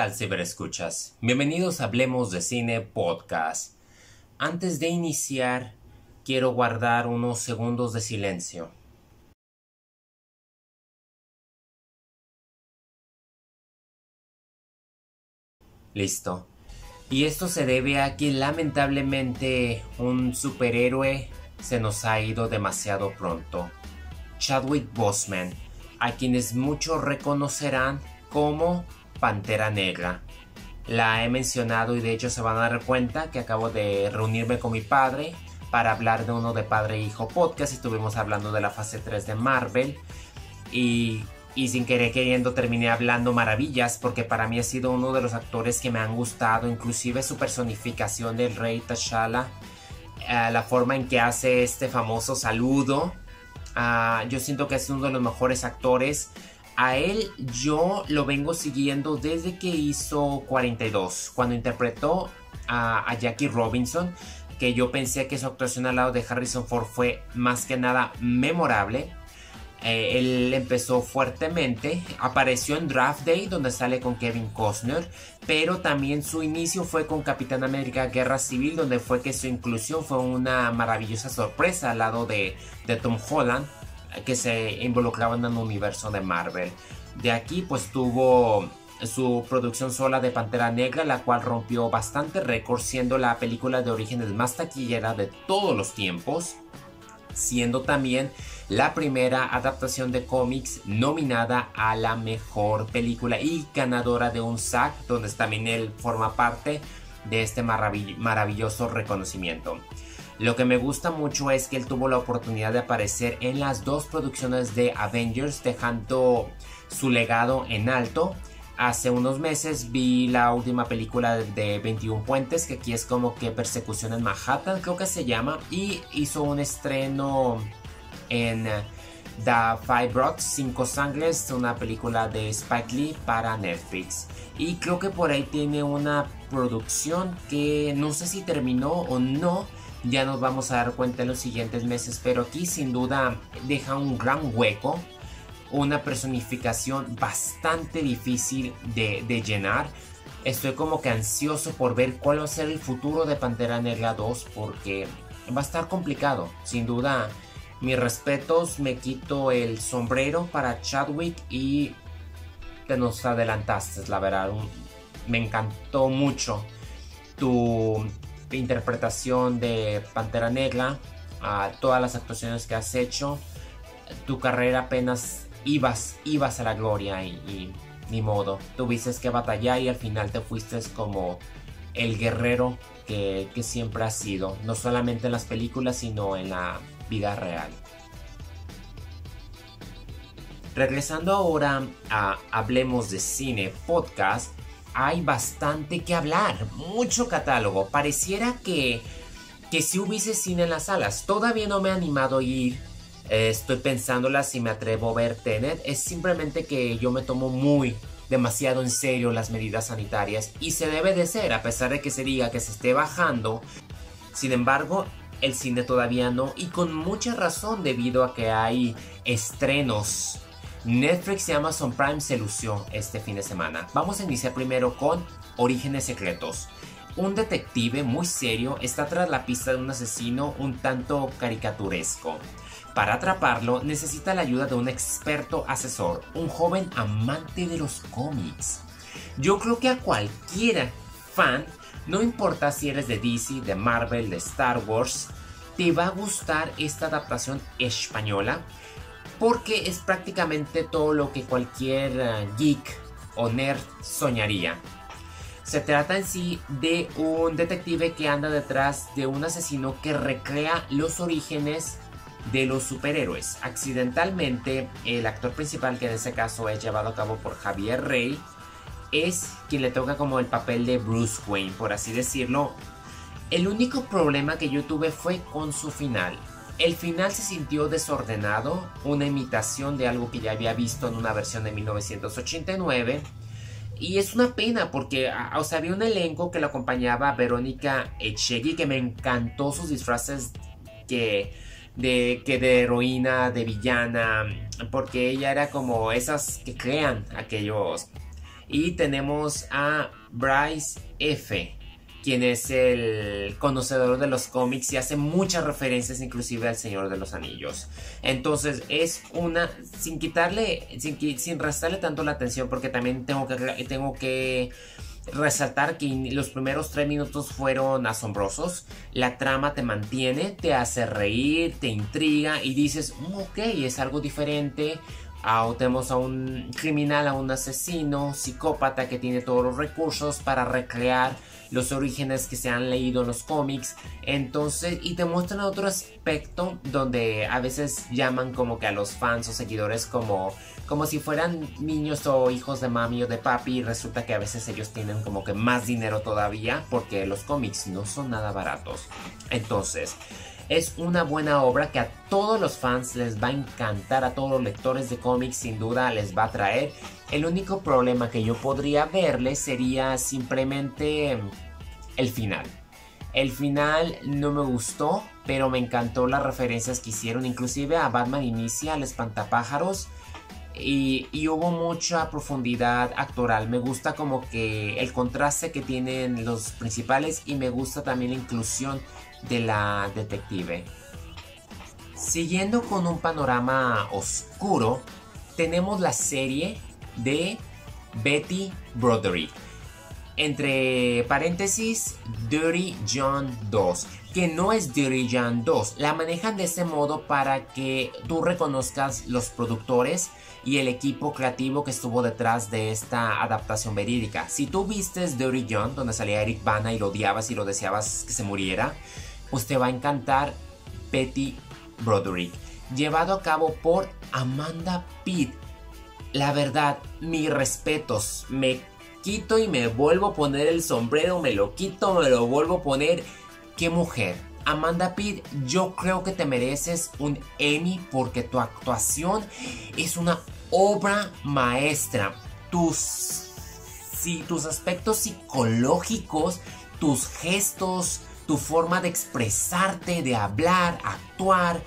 ¿Qué tal ciberescuchas? Bienvenidos a Hablemos de Cine Podcast. Antes de iniciar, quiero guardar unos segundos de silencio. Listo. Y esto se debe a que lamentablemente un superhéroe se nos ha ido demasiado pronto. Chadwick Boseman, a quienes muchos reconocerán como Pantera Negra. La he mencionado y de hecho se van a dar cuenta que acabo de reunirme con mi padre para hablar de uno de padre e hijo podcast. Estuvimos hablando de la fase 3 de Marvel y, sin querer queriendo terminé hablando maravillas porque para mí ha sido uno de los actores que me han gustado, inclusive su personificación del rey T'Challa, eh, la forma en que hace este famoso saludo. Ah, yo siento que es uno de los mejores actores a él yo lo vengo siguiendo desde que hizo 42, cuando interpretó a, Jackie Robinson, que yo pensé que su actuación al lado de Harrison Ford fue más que nada memorable. Eh, él empezó fuertemente, apareció en Draft Day donde sale con Kevin Costner, pero también su inicio fue con Capitán América Guerra Civil donde fue que su inclusión fue una maravillosa sorpresa al lado de, de Tom Holland que se involucraban en el universo de Marvel. De aquí pues tuvo su producción sola de Pantera Negra, la cual rompió bastante récord, siendo la película de orígenes más taquillera de todos los tiempos, siendo también la primera adaptación de cómics nominada a la mejor película y ganadora de un SAG, donde también él forma parte de este maravilloso reconocimiento. Lo que me gusta mucho es que él tuvo la oportunidad de aparecer en las dos producciones de Avengers, dejando su legado en alto. Hace unos meses vi la última película de 21 Puentes, que aquí es como que Persecución en Manhattan, creo que se llama, y hizo un estreno en The Five Rocks, Cinco Sangres, una película de Spike Lee para Netflix. Y creo que por ahí tiene una producción que no sé si terminó o no, ya nos vamos a dar cuenta en los siguientes meses, pero aquí sin duda deja un gran hueco, una personificación bastante difícil de, llenar. Estoy como que ansioso por ver cuál va a ser el futuro de Pantera Negra 2 porque va a estar complicado, sin duda. Mis respetos, me quito el sombrero para Chadwick y te nos adelantaste, la verdad. Me encantó mucho tu interpretación de Pantera Negra, a todas las actuaciones que has hecho, tu carrera apenas ibas, ibas a la gloria y, ni modo, tuviste que batallar y al final te fuiste como el guerrero que, que siempre has sido, no solamente en las películas, sino en la vida real. Regresando ahora a Hablemos de Cine Podcast, hay bastante que hablar, mucho catálogo. Pareciera que, que si hubiese cine en las salas. Todavía no me he animado a ir. Estoy pensándola si me atrevo a ver Tenet. Es simplemente que yo me tomo muy demasiado en serio las medidas sanitarias y se debe de ser a pesar de que se diga que se esté bajando. Sin embargo, el cine todavía no y con mucha razón debido a que hay estrenos Netflix y Amazon Prime se lució este fin de semana. Vamos a iniciar primero con Orígenes Secretos. Un detective muy serio está tras la pista de un asesino un tanto caricaturesco. Para atraparlo necesita la ayuda de un experto asesor, un joven amante de los cómics. Yo creo que a cualquiera fan, no importa si eres de DC, de Marvel, de Star Wars, te va a gustar esta adaptación española porque es prácticamente todo lo que cualquier eh, geek o nerd soñaría. Se trata en sí de un detective que anda detrás de un asesino que recrea los orígenes de los superhéroes. Accidentalmente, el actor principal, que en ese caso es llevado a cabo por Javier Rey, es quien le toca como el papel de Bruce Wayne, por así decirlo. El único problema que yo tuve fue con su final. El final se sintió desordenado, una imitación de algo que ya había visto en una versión de 1989. Y es una pena porque o sea, había un elenco que lo acompañaba Verónica Echegui, que me encantó sus disfraces que de, que de heroína, de villana, porque ella era como esas que crean aquellos Y tenemos a Bryce F quien es el conocedor de los cómics y hace muchas referencias inclusive al Señor de los Anillos. Entonces es una, sin quitarle, sin, sin restarle tanto la atención, porque también tengo que, tengo que resaltar que los primeros tres minutos fueron asombrosos. La trama te mantiene, te hace reír, te intriga y dices, ok, es algo diferente. Tenemos a un criminal, a un asesino, psicópata que tiene todos los recursos para recrear los orígenes que se han leído en los cómics. Entonces, y te muestran otro aspecto donde a veces llaman como que a los fans o seguidores como, como si fueran niños o hijos de mami o de papi. Y resulta que a veces ellos tienen como que más dinero todavía porque los cómics no son nada baratos. Entonces, es una buena obra que a todos los fans les va a encantar, a todos los lectores de cómics sin duda les va a traer. El único problema que yo podría verle sería simplemente el final. El final no me gustó, pero me encantó las referencias que hicieron, inclusive a Batman Inicia, al Espantapájaros. Y, y, hubo mucha profundidad actoral. Me gusta como que el contraste que tienen los principales y me gusta también la inclusión de la detective. Siguiendo con un panorama oscuro, tenemos la serie de Betty Broderick. Entre paréntesis, Dirty John 2, que no es Dirty John 2. La manejan de ese modo para que tú reconozcas los productores y el equipo creativo que estuvo detrás de esta adaptación verídica. Si tú vistes Dirty John, donde salía Eric Bana y lo odiabas y lo deseabas que se muriera, pues te va a encantar Betty Broderick, llevado a cabo por Amanda Pitt. La verdad, mis respetos, me quito y me vuelvo a poner el sombrero, me lo quito, me lo vuelvo a poner. ¡Qué mujer! Amanda Pitt, yo creo que te mereces un Emmy porque tu actuación es una obra maestra. Tus, sí, tus aspectos psicológicos, tus gestos, tu forma de expresarte, de hablar, actuar.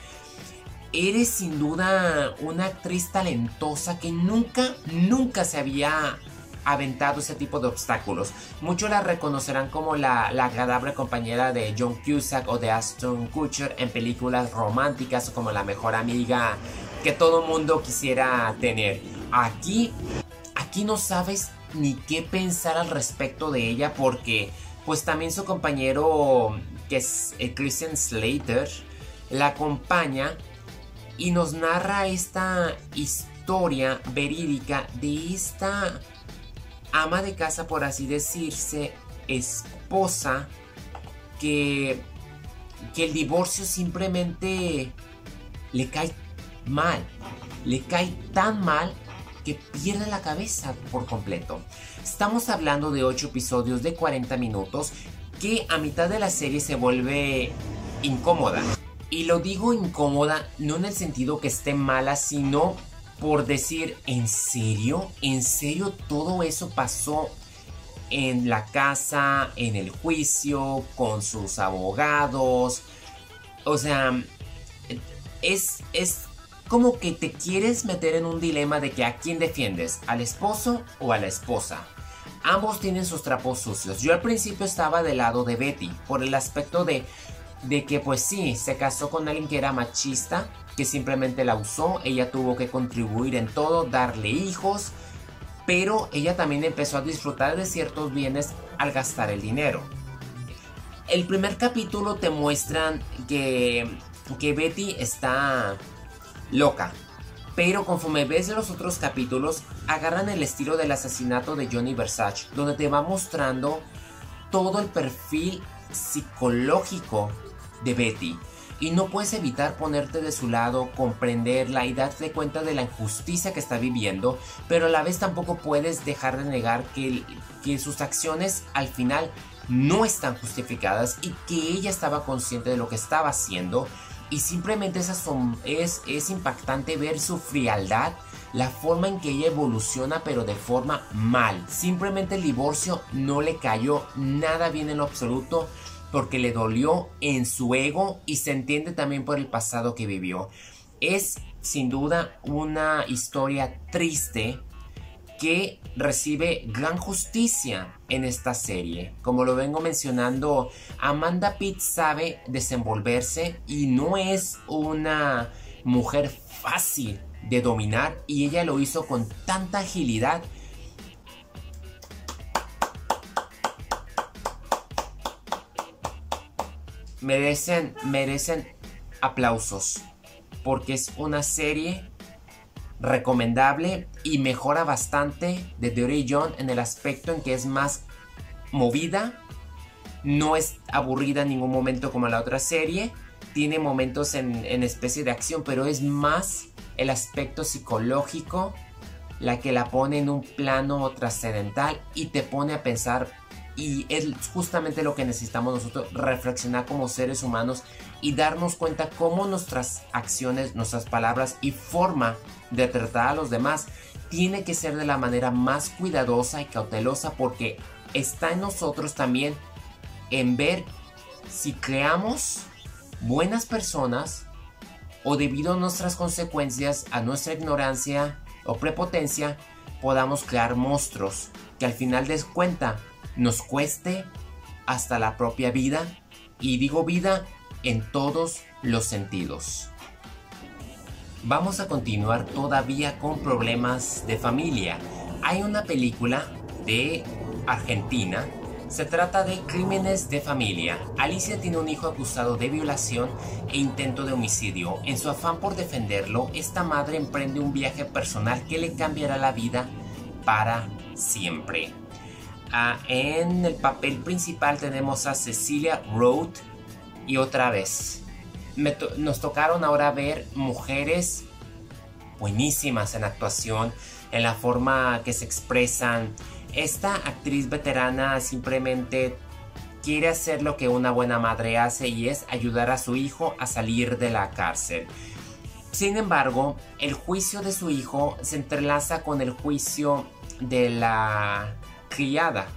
Eres sin duda una actriz talentosa que nunca, nunca se había aventado ese tipo de obstáculos. Muchos la reconocerán como la, agradable compañera de John Cusack o de Aston Kutcher en películas románticas o como la mejor amiga que todo mundo quisiera tener. Aquí, aquí no sabes ni qué pensar al respecto de ella porque pues también su compañero, que es eh, Christian Slater, la acompaña y nos narra esta historia verídica de esta ama de casa, por así decirse, esposa, que, que el divorcio simplemente le cae mal, le cae tan mal que pierde la cabeza por completo. Estamos hablando de 8 episodios de 40 minutos que a mitad de la serie se vuelve incómoda. Y lo digo incómoda no en el sentido que esté mala, sino por decir, ¿en serio? ¿En serio todo eso pasó en la casa, en el juicio, con sus abogados? O sea, es, es como que te quieres meter en un dilema de que a quién defiendes, al esposo o a la esposa. Ambos tienen sus trapos sucios. Yo al principio estaba del lado de Betty, por el aspecto de, de que pues sí, se casó con alguien que era machista, que simplemente la usó, ella tuvo que contribuir en todo, darle hijos, pero ella también empezó a disfrutar de ciertos bienes al gastar el dinero. El primer capítulo te muestran que, que Betty está loca, pero conforme ves los otros capítulos, agarran el estilo del asesinato de Johnny Versace, donde te va mostrando todo el perfil psicológico de Betty. Y no puedes evitar ponerte de su lado, comprenderla y darte cuenta de la injusticia que está viviendo, pero a la vez tampoco puedes dejar de negar que, que sus acciones al final no están justificadas y que ella estaba consciente de lo que estaba haciendo y simplemente es, es, es impactante ver su frialdad, la forma en que ella evoluciona pero de forma mal. Simplemente el divorcio no le cayó nada bien en lo absoluto porque le dolió en su ego y se entiende también por el pasado que vivió. Es sin duda una historia triste que recibe gran justicia en esta serie. Como lo vengo mencionando, Amanda Pitt sabe desenvolverse y no es una mujer fácil de dominar y ella lo hizo con tanta agilidad merecen, merecen aplausos porque es una serie recomendable y mejora bastante de Dirty John en el aspecto en que es más movida, no es aburrida en ningún momento como la otra serie, tiene momentos en, en especie de acción, pero es más el aspecto psicológico la que la pone en un plano trascendental y te pone a pensar y es justamente lo que necesitamos nosotros, reflexionar como seres humanos y darnos cuenta cómo nuestras acciones, nuestras palabras y forma de tratar a los demás tiene que ser de la manera más cuidadosa y cautelosa porque está en nosotros también en ver si creamos buenas personas o debido a nuestras consecuencias, a nuestra ignorancia o prepotencia, podamos crear monstruos que al final de cuenta nos cueste hasta la propia vida, y digo vida en todos los sentidos. Vamos a continuar todavía con problemas de familia. Hay una película de Argentina. Se trata de Crímenes de Familia. Alicia tiene un hijo acusado de violación e intento de homicidio. En su afán por defenderlo, esta madre emprende un viaje personal que le cambiará la vida para siempre. Ah, en el papel principal tenemos a Cecilia Roth y otra vez. nos tocaron ahora ver mujeres buenísimas en actuación, en la forma que se expresan. Esta actriz veterana simplemente quiere hacer lo que una buena madre hace y es ayudar a su hijo a salir de la cárcel. Sin embargo, el juicio de su hijo se entrelaza con el juicio de la criada.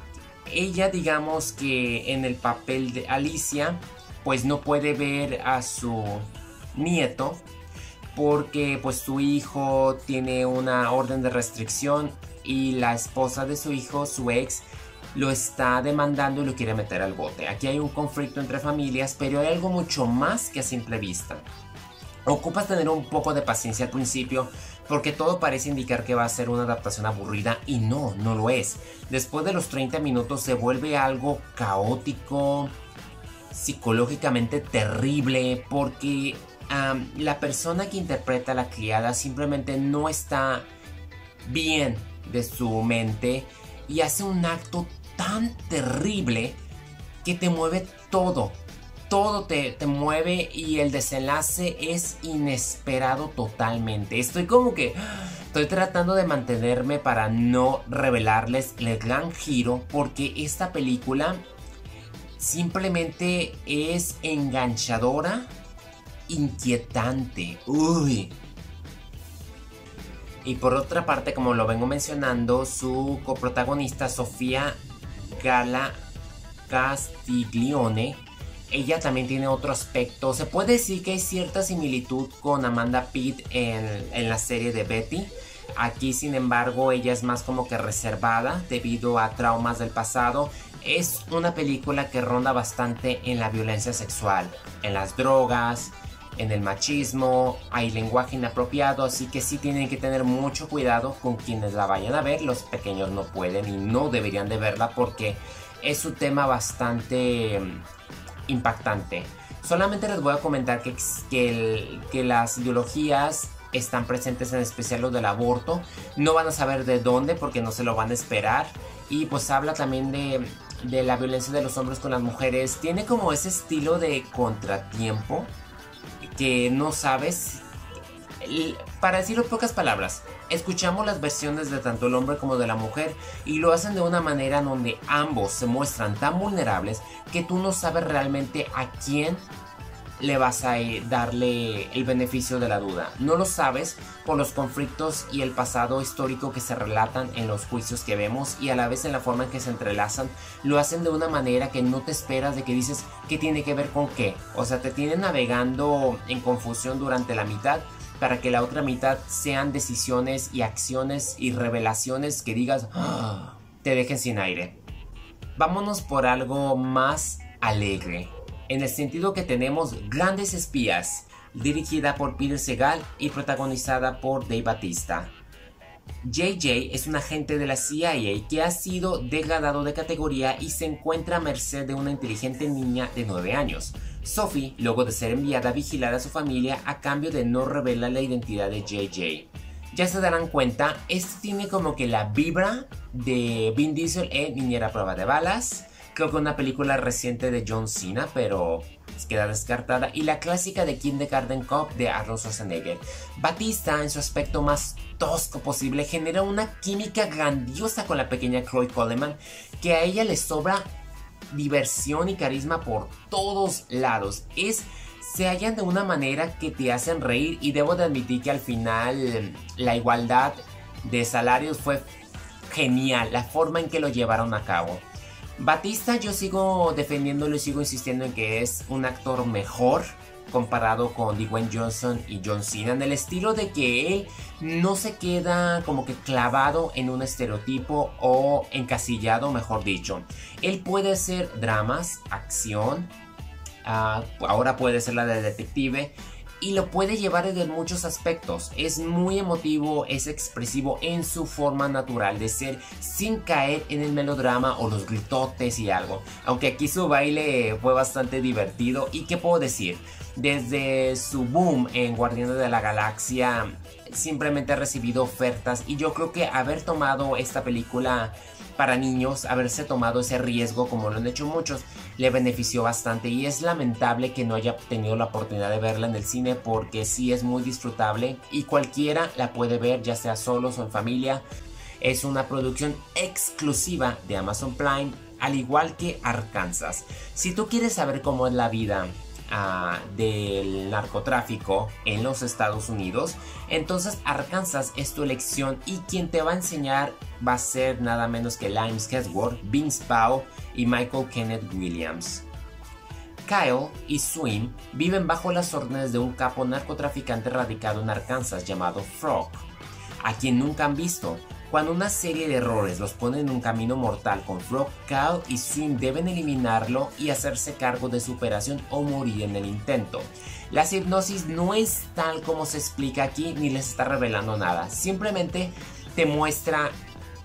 Ella digamos que en el papel de Alicia pues no puede ver a su nieto porque pues su hijo tiene una orden de restricción y la esposa de su hijo, su ex, lo está demandando y lo quiere meter al bote. Aquí hay un conflicto entre familias, pero hay algo mucho más que a simple vista. Ocupas tener un poco de paciencia al principio porque todo parece indicar que va a ser una adaptación aburrida y no, no lo es. Después de los 30 minutos se vuelve algo caótico, psicológicamente terrible, porque la persona que interpreta a la criada simplemente no está bien de su mente y hace un acto tan terrible que te mueve todo todo te, te, mueve y el desenlace es inesperado totalmente. Estoy como que estoy tratando de mantenerme para no revelarles el gran giro porque esta película simplemente es enganchadora, inquietante. Uy. Y por otra parte, como lo vengo mencionando, su coprotagonista Sofía Gala Castiglione ella también tiene otro aspecto. Se puede decir que hay cierta similitud con Amanda Pitt en, la serie de Betty. Aquí, sin embargo, ella es más como que reservada debido a traumas del pasado. Es una película que ronda bastante en la violencia sexual, en las drogas, en el machismo, hay lenguaje inapropiado, así que sí tienen que tener mucho cuidado con quienes la vayan a ver. Los pequeños no pueden y no deberían de verla porque es un tema bastante impactante. Solamente les voy a comentar que, que, las ideologías están presentes en especial lo del aborto. No van a saber de dónde porque no se lo van a esperar. Y pues habla también de, de la violencia de los hombres con las mujeres. Tiene como ese estilo de contratiempo que no sabes. Para decirlo en pocas palabras, escuchamos las versiones de tanto el hombre como de la mujer y lo hacen de una manera donde ambos se muestran tan vulnerables que tú no sabes realmente a quién le vas a eh, darle el beneficio de la duda. No lo sabes por los conflictos y el pasado histórico que se relatan en los juicios que vemos y a la vez en la forma en que se entrelazan, lo hacen de una manera que no te esperas de que dices qué tiene que ver con qué. O sea, te tienen navegando en confusión durante la mitad para que la otra mitad sean decisiones y acciones y revelaciones que digas, ¡Ah! te dejen sin aire. Vámonos por algo más alegre, en el sentido que tenemos Grandes Espías, dirigida por Peter Segal y protagonizada por Dave Batista. JJ es un agente de la CIA que ha sido degradado de categoría y se encuentra a merced de una inteligente niña de 9 años. Sophie, luego de ser enviada a vigilar a su familia a cambio de no revelar la identidad de JJ. Ya se darán cuenta, este tiene como que la vibra de Vin Diesel en Niñera Prueba de Balas. Creo que una película reciente de John Cena, pero queda descartada. Y la clásica de Kindergarten Cop de Arnold Schwarzenegger. Batista, en su aspecto más tosco posible, genera una química grandiosa con la pequeña Chloe Coleman, que a ella le sobra diversión y carisma por todos lados. Es se hallan de una manera que te hacen reír y debo de admitir que al final la igualdad de salarios fue genial, la forma en que lo llevaron a cabo. Batista yo sigo defendiéndolo y sigo insistiendo en que es un actor mejor comparado con Dwayne Johnson y John Cena en el estilo de que él no se queda como que clavado en un estereotipo o encasillado, mejor dicho. Él puede hacer dramas, acción, ah, ahora puede ser la de detective y lo puede llevar en muchos aspectos. Es muy emotivo, es expresivo en su forma natural de ser sin caer en el melodrama o los gritotes y algo. Aunque aquí su baile fue bastante divertido y qué puedo decir, desde su boom en Guardianes de la Galaxia simplemente ha recibido ofertas y yo creo que haber tomado esta película para niños, haberse tomado ese riesgo como lo han hecho muchos, le benefició bastante y es lamentable que no haya tenido la oportunidad de verla en el cine porque sí es muy disfrutable y cualquiera la puede ver ya sea solos o en familia. Es una producción exclusiva de Amazon Prime, al igual que Arkansas. Si tú quieres saber cómo es la vida del narcotráfico en los Estados Unidos, entonces Arkansas es tu elección y quien te va a enseñar va a ser nada menos que Limes Hesworth, Vince Pau y Michael Kenneth Williams. Kyle y Swim viven bajo las órdenes de un capo narcotraficante radicado en Arkansas llamado Frog, a quien nunca han visto, cuando una serie de errores los pone en un camino mortal con Frog, Cal y Swim deben eliminarlo y hacerse cargo de su operación o morir en el intento. La hipnosis no es tal como se explica aquí ni les está revelando nada, simplemente te muestra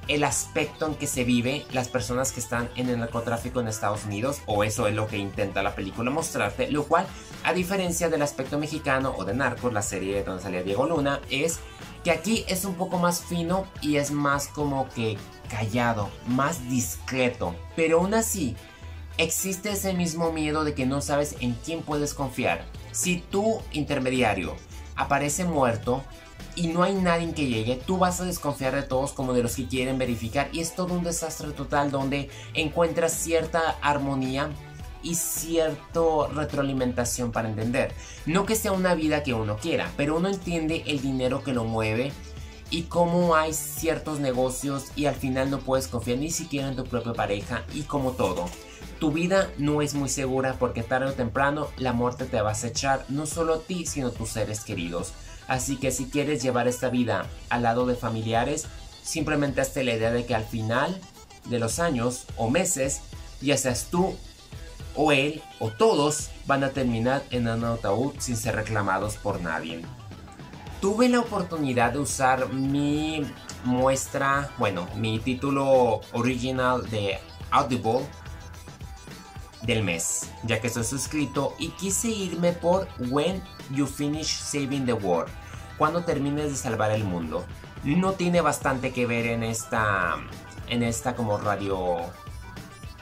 el aspecto en que se vive las personas que están en el narcotráfico en Estados Unidos, o eso es lo que intenta la película mostrarte, lo cual, a diferencia del aspecto mexicano o de Narcos, la serie donde salía Diego Luna, es que aquí es un poco más fino y es más como que callado, más discreto. Pero aún así, existe ese mismo miedo de que no sabes en quién puedes confiar. Si tu intermediario aparece muerto y no hay nadie que llegue, tú vas a desconfiar de todos como de los que quieren verificar y es todo un desastre total donde encuentras cierta armonía y cierta retroalimentación para entender. No que sea una vida que uno quiera, pero uno entiende el dinero que lo mueve y cómo hay ciertos negocios y al final no puedes confiar ni siquiera en tu propia pareja y como todo. Tu vida no es muy segura porque tarde o temprano la muerte te va a acechar no solo a ti sino a tus seres queridos. Así que si quieres llevar esta vida al lado de familiares, simplemente hazte la idea de que al final de los años o meses, ya seas tú o él o todos van a terminar en un ataúd sin ser reclamados por nadie. Tuve la oportunidad de usar mi muestra, bueno, mi título original de Audible del mes, ya que estoy suscrito y quise irme por When You Finish Saving the World, cuando termines de salvar el mundo. No tiene bastante que ver en esta, en esta como radio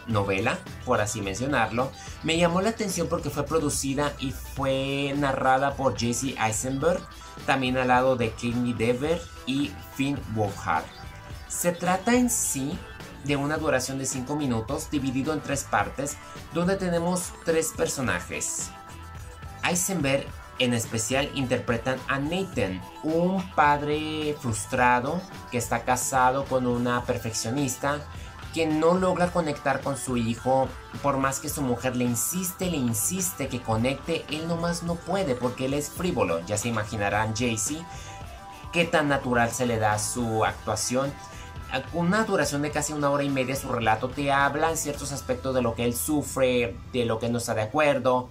novela, por así mencionarlo, me llamó la atención porque fue producida y fue narrada por Jesse Eisenberg, también al lado de Kenny Dever y Finn Wolfhard. Se trata en sí de una duración de 5 minutos dividido en tres partes donde tenemos tres personajes. Eisenberg en especial interpretan a Nathan, un padre frustrado que está casado con una perfeccionista que no logra conectar con su hijo, por más que su mujer le insiste, le insiste que conecte, él nomás no puede porque él es frívolo. Ya se imaginarán Jaycee qué tan natural se le da su actuación. Una duración de casi una hora y media su relato te habla en ciertos aspectos de lo que él sufre, de lo que no está de acuerdo,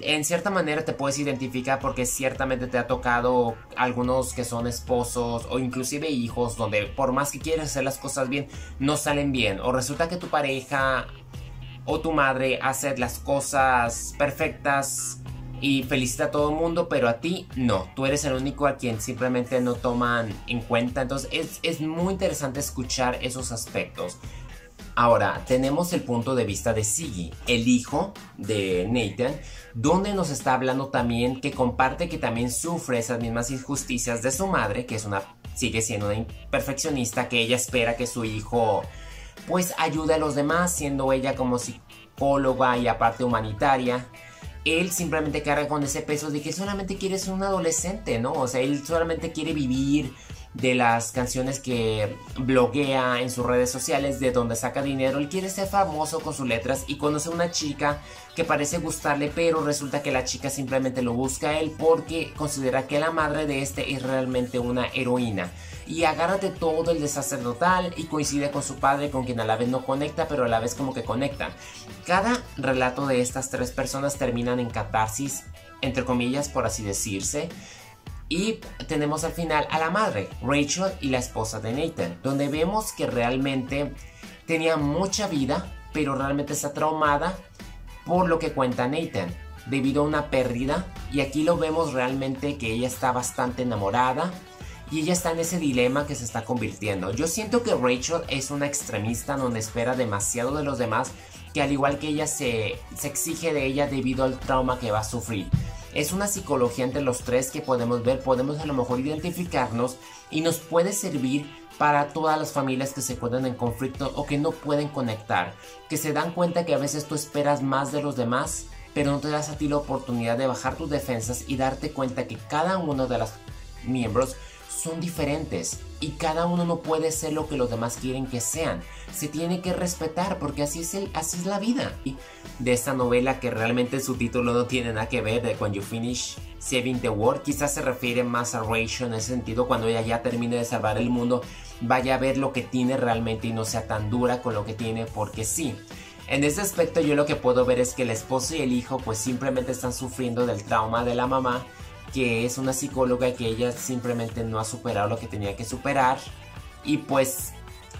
en cierta manera te puedes identificar porque ciertamente te ha tocado algunos que son esposos o inclusive hijos donde por más que quieres hacer las cosas bien no salen bien o resulta que tu pareja o tu madre hace las cosas perfectas y felicita a todo el mundo, pero a ti no. Tú eres el único a quien simplemente no toman en cuenta. Entonces es, es muy interesante escuchar esos aspectos. Ahora, tenemos el punto de vista de Siggy, el hijo de Nathan, donde nos está hablando también que comparte que también sufre esas mismas injusticias de su madre, que es una sigue siendo una imperfeccionista, que ella espera que su hijo pues ayude a los demás, siendo ella como psicóloga y aparte humanitaria. Él simplemente carga con ese peso de que solamente quiere ser un adolescente, ¿no? O sea, él solamente quiere vivir, de las canciones que bloguea en sus redes sociales, de donde saca dinero. Él quiere ser famoso con sus letras y conoce a una chica que parece gustarle, pero resulta que la chica simplemente lo busca a él porque considera que la madre de este es realmente una heroína. Y agarra de todo el desastre y coincide con su padre, con quien a la vez no conecta, pero a la vez como que conectan. Cada relato de estas tres personas terminan en catarsis, entre comillas, por así decirse y tenemos al final a la madre, Rachel y la esposa de Nathan, donde vemos que realmente tenía mucha vida, pero realmente está traumada por lo que cuenta Nathan, debido a una pérdida. Y aquí lo vemos realmente que ella está bastante enamorada y ella está en ese dilema que se está convirtiendo. Yo siento que Rachel es una extremista donde espera demasiado de los demás, que al igual que ella se, se exige de ella debido al trauma que va a sufrir. Es una psicología entre los tres que podemos ver, podemos a lo mejor identificarnos y nos puede servir para todas las familias que se encuentran en conflicto o que no pueden conectar, que se dan cuenta que a veces tú esperas más de los demás, pero no te das a ti la oportunidad de bajar tus defensas y darte cuenta que cada uno de los miembros son diferentes y cada uno no puede ser lo que los demás quieren que sean. Se tiene que respetar porque así es, el, así es la vida. Y de esta novela que realmente su título no tiene nada que ver de When You Finish Saving the World, quizás se refiere más a Rachel en ese sentido cuando ella ya termine de salvar el mundo, vaya a ver lo que tiene realmente y no sea tan dura con lo que tiene porque sí. En ese aspecto yo lo que puedo ver es que el esposo y el hijo pues simplemente están sufriendo del trauma de la mamá que es una psicóloga que ella simplemente no ha superado lo que tenía que superar. Y pues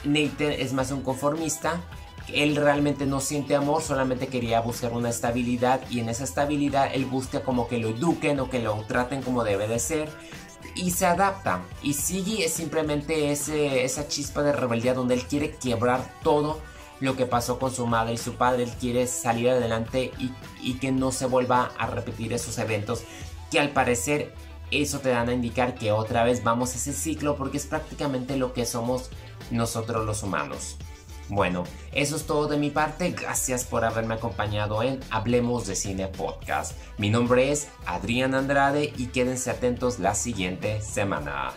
Nathan es más un conformista. Él realmente no siente amor, solamente quería buscar una estabilidad y en esa estabilidad él busca como que lo eduquen o que lo traten como debe de ser y se adapta. Y sigue es simplemente ese, esa chispa de rebeldía donde él quiere quebrar todo lo que pasó con su madre y su padre. Él quiere salir adelante y, y que no se vuelva a repetir esos eventos que al parecer eso te dan a indicar que otra vez vamos a ese ciclo porque es prácticamente lo que somos nosotros los humanos. Bueno, eso es todo de mi parte. Gracias por haberme acompañado en Hablemos de Cine Podcast. Mi nombre es Adrián Andrade y quédense atentos la siguiente semana.